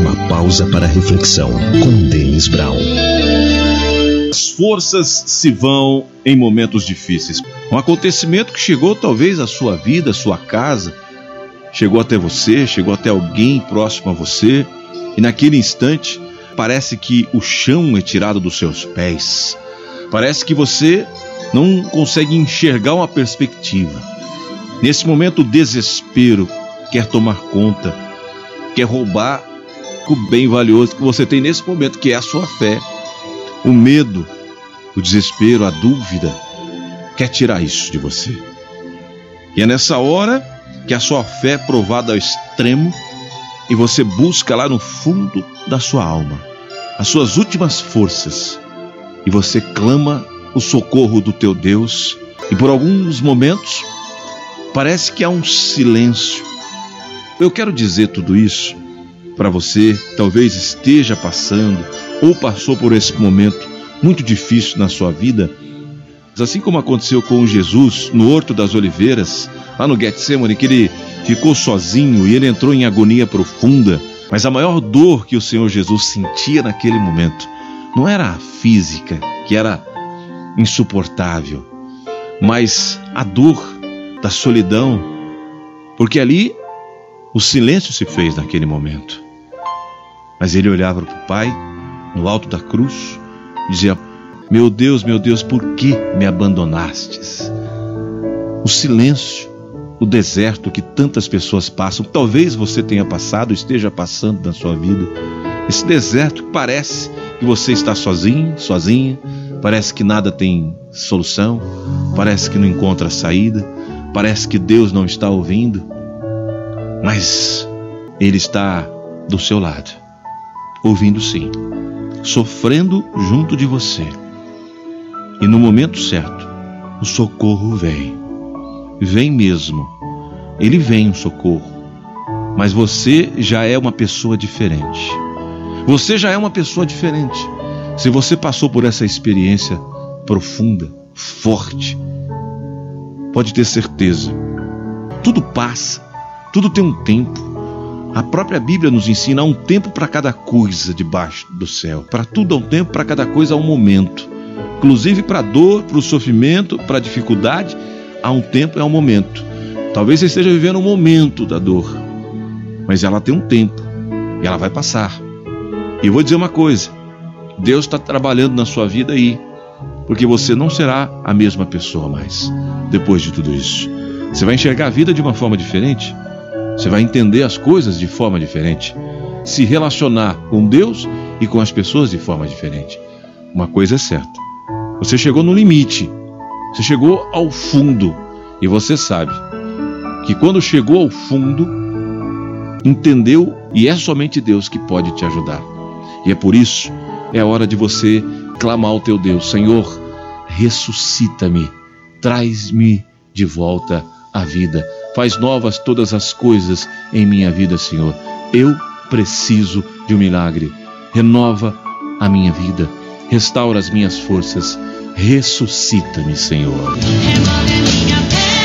Uma pausa para reflexão com Denis Brown. As forças se vão em momentos difíceis. Um acontecimento que chegou talvez à sua vida, à sua casa, chegou até você, chegou até alguém próximo a você, e naquele instante parece que o chão é tirado dos seus pés. Parece que você não consegue enxergar uma perspectiva. Nesse momento, o desespero quer tomar conta, quer roubar o bem valioso que você tem nesse momento, que é a sua fé. O medo, o desespero, a dúvida, quer tirar isso de você. E é nessa hora que a sua fé é provada ao extremo e você busca lá no fundo da sua alma as suas últimas forças e você clama o socorro do teu Deus e por alguns momentos parece que há um silêncio. Eu quero dizer tudo isso para você, talvez esteja passando ou passou por esse momento muito difícil na sua vida, assim como aconteceu com Jesus no Horto das Oliveiras, lá no Getsemane, que ele ficou sozinho e ele entrou em agonia profunda. Mas a maior dor que o Senhor Jesus sentia naquele momento não era a física, que era insuportável, mas a dor da solidão, porque ali o silêncio se fez naquele momento. Mas ele olhava para o Pai no alto da cruz e dizia: Meu Deus, meu Deus, por que me abandonastes? O silêncio, o deserto que tantas pessoas passam, talvez você tenha passado, esteja passando na sua vida. Esse deserto que parece que você está sozinho, sozinha, parece que nada tem solução, parece que não encontra saída, parece que Deus não está ouvindo, mas Ele está do seu lado, ouvindo sim, sofrendo junto de você. E no momento certo, o socorro vem. Vem mesmo. Ele vem o socorro. Mas você já é uma pessoa diferente. Você já é uma pessoa diferente. Se você passou por essa experiência profunda, forte, pode ter certeza. Tudo passa, tudo tem um tempo. A própria Bíblia nos ensina há um tempo para cada coisa debaixo do céu. Para tudo há um tempo, para cada coisa há um momento. Inclusive para a dor, para o sofrimento, para a dificuldade, há um tempo e há um momento. Talvez você esteja vivendo um momento da dor, mas ela tem um tempo e ela vai passar. E eu vou dizer uma coisa: Deus está trabalhando na sua vida aí, porque você não será a mesma pessoa mais depois de tudo isso. Você vai enxergar a vida de uma forma diferente. Você vai entender as coisas de forma diferente, se relacionar com Deus e com as pessoas de forma diferente. Uma coisa é certa: você chegou no limite, você chegou ao fundo, e você sabe que quando chegou ao fundo, entendeu e é somente Deus que pode te ajudar. E é por isso é a hora de você clamar ao teu Deus: Senhor, ressuscita-me, traz-me de volta à vida Faz novas todas as coisas em minha vida, Senhor. Eu preciso de um milagre. Renova a minha vida, restaura as minhas forças, ressuscita-me, Senhor. Remove minha pedra,